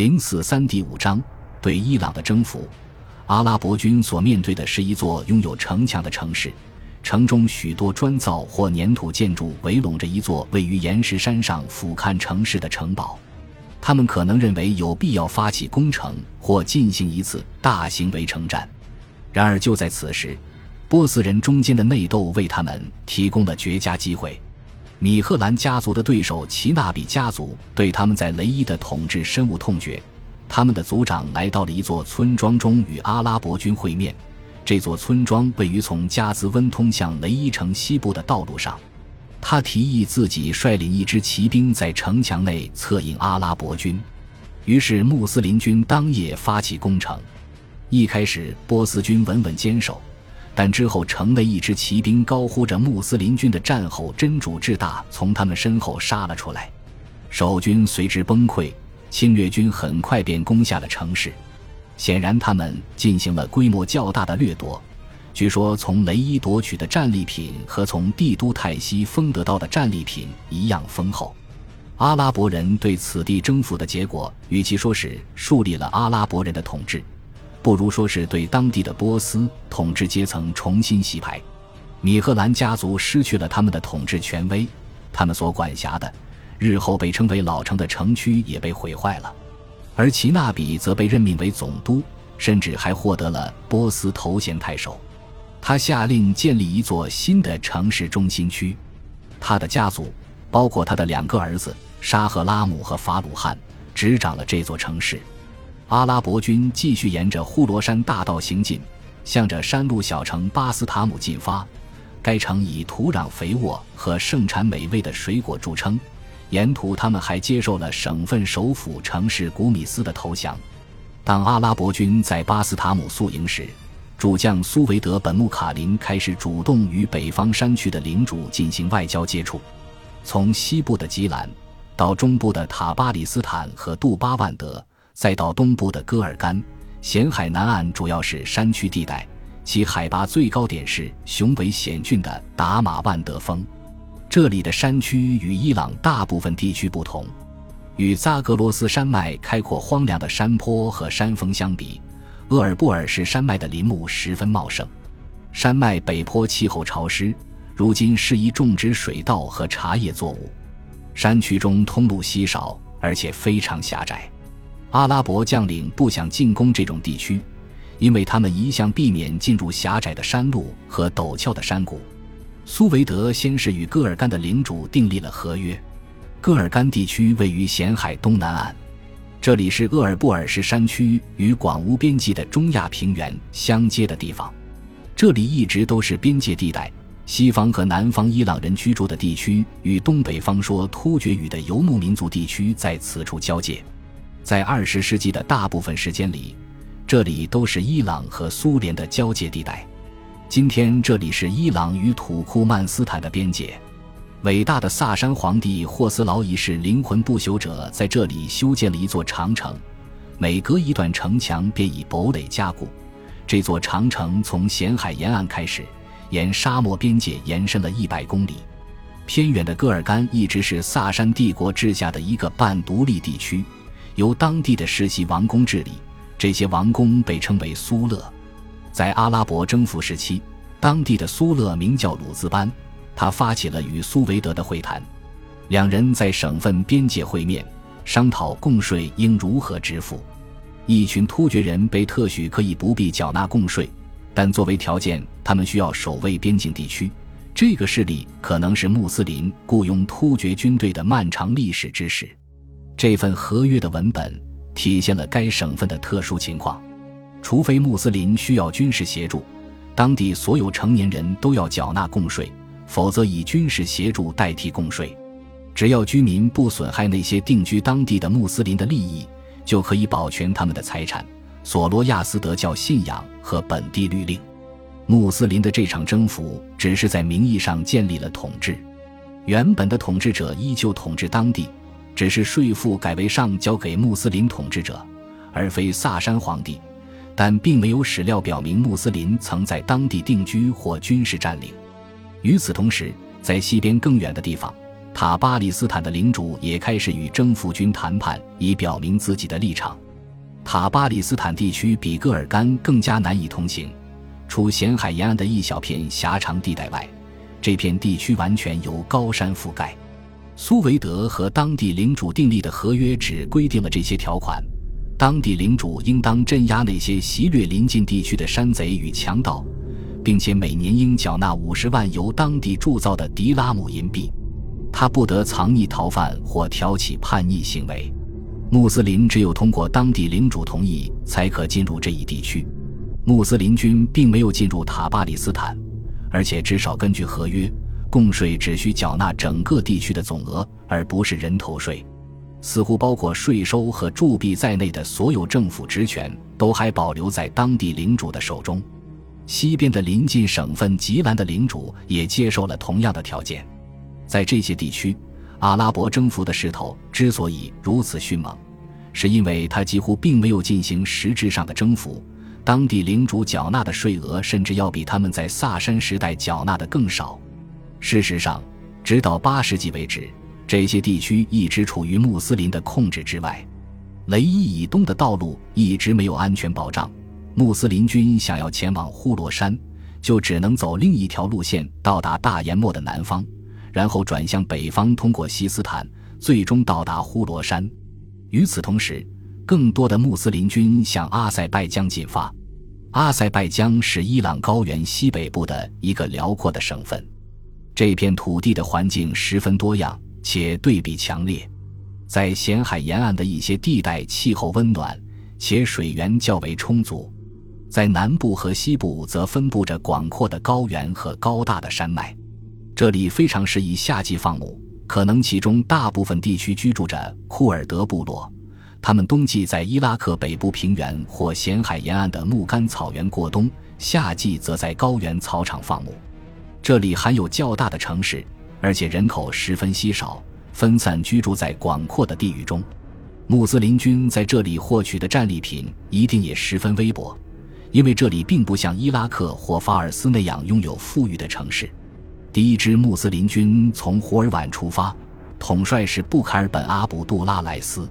零四三第五章对伊朗的征服。阿拉伯军所面对的是一座拥有城墙的城市，城中许多砖造或粘土建筑围拢着一座位于岩石山上俯瞰城市的城堡。他们可能认为有必要发起攻城或进行一次大型围城战。然而就在此时，波斯人中间的内斗为他们提供了绝佳机会。米赫兰家族的对手齐纳比家族对他们在雷伊的统治深恶痛绝，他们的族长来到了一座村庄中与阿拉伯军会面。这座村庄位于从加兹温通向雷伊城西部的道路上。他提议自己率领一支骑兵在城墙内策应阿拉伯军，于是穆斯林军当夜发起攻城。一开始，波斯军稳稳坚守。但之后，城内一支骑兵高呼着穆斯林军的战吼，真主至大，从他们身后杀了出来。守军随之崩溃，侵略军很快便攻下了城市。显然，他们进行了规模较大的掠夺。据说，从雷伊夺取的战利品和从帝都泰西封得到的战利品一样丰厚。阿拉伯人对此地征服的结果，与其说是树立了阿拉伯人的统治。不如说是对当地的波斯统治阶层重新洗牌，米赫兰家族失去了他们的统治权威，他们所管辖的日后被称为老城的城区也被毁坏了，而齐纳比则被任命为总督，甚至还获得了波斯头衔太守。他下令建立一座新的城市中心区，他的家族，包括他的两个儿子沙赫拉姆和法鲁汉，执掌了这座城市。阿拉伯军继续沿着呼罗山大道行进，向着山路小城巴斯塔姆进发。该城以土壤肥沃和盛产美味的水果著称。沿途，他们还接受了省份首府城市古米斯的投降。当阿拉伯军在巴斯塔姆宿营时，主将苏维德本穆卡林开始主动与北方山区的领主进行外交接触。从西部的吉兰，到中部的塔巴里斯坦和杜巴万德。再到东部的戈尔干，咸海南岸主要是山区地带，其海拔最高点是雄伟险峻的达马万德峰。这里的山区与伊朗大部分地区不同，与扎格罗斯山脉开阔荒凉的山坡和山峰相比，鄂尔布尔士山脉的林木十分茂盛。山脉北坡气候潮湿，如今适宜种植水稻和茶叶作物。山区中通路稀少，而且非常狭窄。阿拉伯将领不想进攻这种地区，因为他们一向避免进入狭窄的山路和陡峭的山谷。苏维德先是与戈尔干的领主订立了合约。戈尔干地区位于咸海东南岸，这里是鄂尔布尔士山区与广无边际的中亚平原相接的地方。这里一直都是边界地带，西方和南方伊朗人居住的地区与东北方说突厥语的游牧民族地区在此处交界。在二十世纪的大部分时间里，这里都是伊朗和苏联的交界地带。今天，这里是伊朗与土库曼斯坦的边界。伟大的萨珊皇帝霍斯劳一世灵魂不朽者在这里修建了一座长城，每隔一段城墙便以堡垒加固。这座长城从咸海沿岸开始，沿沙漠边界延伸了一百公里。偏远的戈尔干一直是萨珊帝国治下的一个半独立地区。由当地的世袭王公治理，这些王公被称为苏勒。在阿拉伯征服时期，当地的苏勒名叫鲁兹班，他发起了与苏维德的会谈，两人在省份边界会面，商讨贡税应如何支付。一群突厥人被特许可以不必缴纳贡税，但作为条件，他们需要守卫边境地区。这个势力可能是穆斯林雇佣突厥军队的漫长历史之始。这份合约的文本体现了该省份的特殊情况：除非穆斯林需要军事协助，当地所有成年人都要缴纳贡税，否则以军事协助代替贡税。只要居民不损害那些定居当地的穆斯林的利益，就可以保全他们的财产。索罗亚斯德教信仰和本地律令，穆斯林的这场征服只是在名义上建立了统治，原本的统治者依旧统治当地。只是税赋改为上交给穆斯林统治者，而非萨珊皇帝，但并没有史料表明穆斯林曾在当地定居或军事占领。与此同时，在西边更远的地方，塔巴里斯坦的领主也开始与征服军谈判，以表明自己的立场。塔巴里斯坦地区比戈尔干更加难以通行，除咸海沿岸的一小片狭长地带外，这片地区完全由高山覆盖。苏维德和当地领主订立的合约只规定了这些条款：当地领主应当镇压那些袭掠邻近地区的山贼与强盗，并且每年应缴纳五十万由当地铸造的迪拉姆银币。他不得藏匿逃犯或挑起叛逆行为。穆斯林只有通过当地领主同意，才可进入这一地区。穆斯林军并没有进入塔巴里斯坦，而且至少根据合约，供税只需缴纳整个地区的总额，而不是人头税。似乎包括税收和铸币在内的所有政府职权都还保留在当地领主的手中。西边的邻近省份吉兰的领主也接受了同样的条件。在这些地区。阿拉伯征服的势头之所以如此迅猛，是因为他几乎并没有进行实质上的征服，当地领主缴纳的税额甚至要比他们在萨珊时代缴纳的更少。事实上，直到八世纪为止，这些地区一直处于穆斯林的控制之外。雷伊以东的道路一直没有安全保障，穆斯林军想要前往呼罗珊，就只能走另一条路线到达大研末的南方。然后转向北方，通过西斯坦，最终到达呼罗珊。与此同时，更多的穆斯林军向阿塞拜疆进发。阿塞拜疆是伊朗高原西北部的一个辽阔的省份，这片土地的环境十分多样且对比强烈。在咸海沿岸的一些地带，气候温暖且水源较为充足；在南部和西部，则分布着广阔的高原和高大的山脉。这里非常适宜夏季放牧，可能其中大部分地区居住着库尔德部落，他们冬季在伊拉克北部平原或咸海沿岸的木干草原过冬，夏季则在高原草场放牧。这里含有较大的城市，而且人口十分稀少，分散居住在广阔的地域中。穆斯林军在这里获取的战利品一定也十分微薄，因为这里并不像伊拉克或法尔斯那样拥有富裕的城市。第一支穆斯林军从胡尔宛出发，统帅是布凯尔本阿卜杜拉莱斯。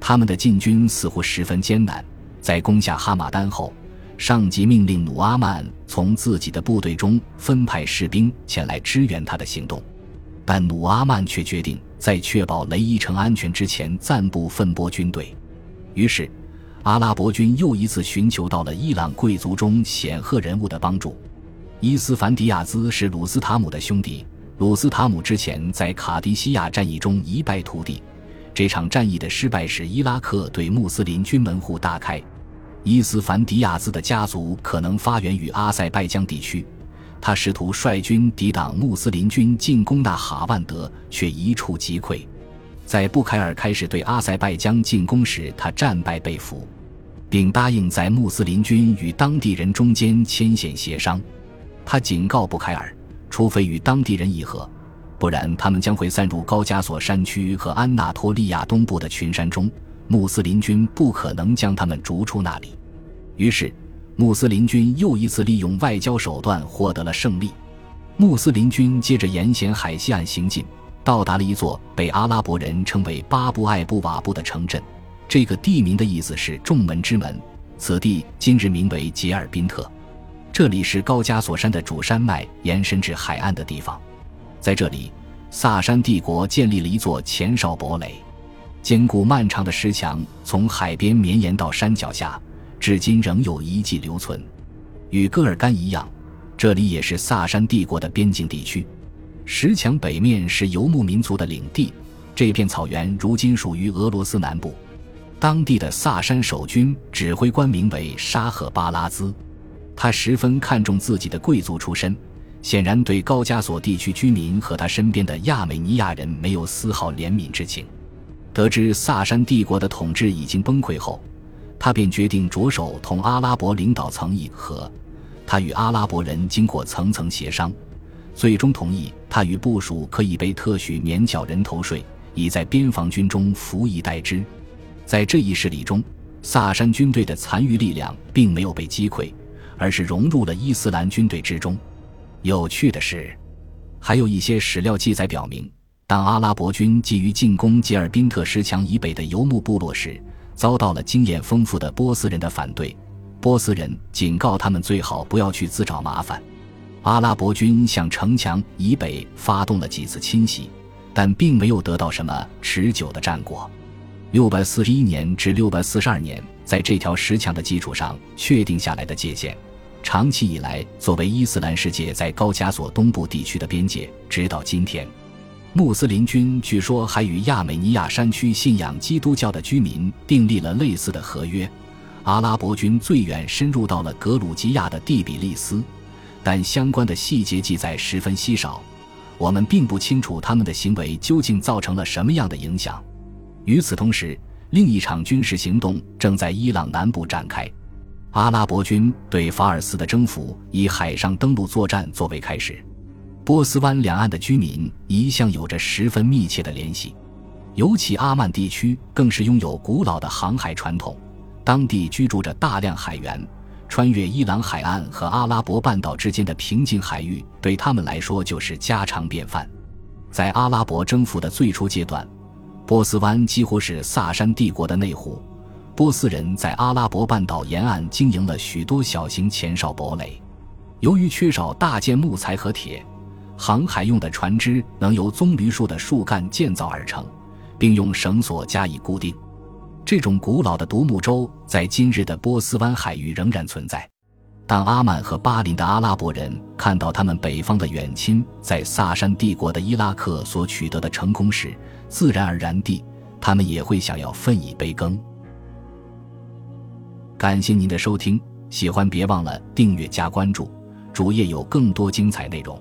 他们的进军似乎十分艰难。在攻下哈马丹后，上级命令努阿曼从自己的部队中分派士兵前来支援他的行动，但努阿曼却决定在确保雷伊城安全之前暂不分拨军队。于是，阿拉伯军又一次寻求到了伊朗贵族中显赫人物的帮助。伊斯凡迪亚兹是鲁斯塔姆的兄弟。鲁斯塔姆之前在卡迪西亚战役中一败涂地，这场战役的失败使伊拉克对穆斯林军门户大开。伊斯凡迪亚兹的家族可能发源于阿塞拜疆地区，他试图率军抵挡穆斯林军进攻纳哈万德，却一触即溃。在布凯尔开始对阿塞拜疆进攻时，他战败被俘，并答应在穆斯林军与当地人中间牵线协商。他警告布凯尔，除非与当地人议和，不然他们将会散入高加索山区和安纳托利亚东部的群山中。穆斯林军不可能将他们逐出那里。于是，穆斯林军又一次利用外交手段获得了胜利。穆斯林军接着沿咸海西岸行进，到达了一座被阿拉伯人称为巴布艾布瓦布的城镇。这个地名的意思是“众门之门”。此地今日名为杰尔宾特。这里是高加索山的主山脉延伸至海岸的地方，在这里，萨珊帝国建立了一座前哨堡垒，坚固漫长的石墙从海边绵延到山脚下，至今仍有遗迹留存。与戈尔干一样，这里也是萨珊帝国的边境地区。石墙北面是游牧民族的领地，这片草原如今属于俄罗斯南部。当地的萨珊守军指挥官名为沙赫巴拉兹。他十分看重自己的贵族出身，显然对高加索地区居民和他身边的亚美尼亚人没有丝毫怜悯之情。得知萨珊帝国的统治已经崩溃后，他便决定着手同阿拉伯领导层议和。他与阿拉伯人经过层层协商，最终同意他与部属可以被特许免缴人头税，以在边防军中服役待之。在这一事例中，萨珊军队的残余力量并没有被击溃。而是融入了伊斯兰军队之中。有趣的是，还有一些史料记载表明，当阿拉伯军急于进攻吉尔宾特石墙以北的游牧部落时，遭到了经验丰富的波斯人的反对。波斯人警告他们最好不要去自找麻烦。阿拉伯军向城墙以北发动了几次侵袭，但并没有得到什么持久的战果。六百四十一年至六百四十二年，在这条石墙的基础上确定下来的界限，长期以来作为伊斯兰世界在高加索东部地区的边界，直到今天。穆斯林军据说还与亚美尼亚山区信仰基督教的居民订立了类似的合约。阿拉伯军最远深入到了格鲁吉亚的蒂比利斯，但相关的细节记载十分稀少，我们并不清楚他们的行为究竟造成了什么样的影响。与此同时，另一场军事行动正在伊朗南部展开。阿拉伯军对法尔斯的征服以海上登陆作战作为开始。波斯湾两岸的居民一向有着十分密切的联系，尤其阿曼地区更是拥有古老的航海传统，当地居住着大量海员。穿越伊朗海岸和阿拉伯半岛之间的平静海域，对他们来说就是家常便饭。在阿拉伯征服的最初阶段，波斯湾几乎是萨珊帝国的内湖。波斯人在阿拉伯半岛沿岸经营了许多小型前哨堡垒，由于缺少大件木材和铁。航海用的船只能由棕榈树的树干建造而成，并用绳索加以固定。这种古老的独木舟在今日的波斯湾海域仍然存在。当阿曼和巴林的阿拉伯人看到他们北方的远亲在萨珊帝国的伊拉克所取得的成功时，自然而然地，他们也会想要分一杯羹。感谢您的收听，喜欢别忘了订阅加关注，主页有更多精彩内容。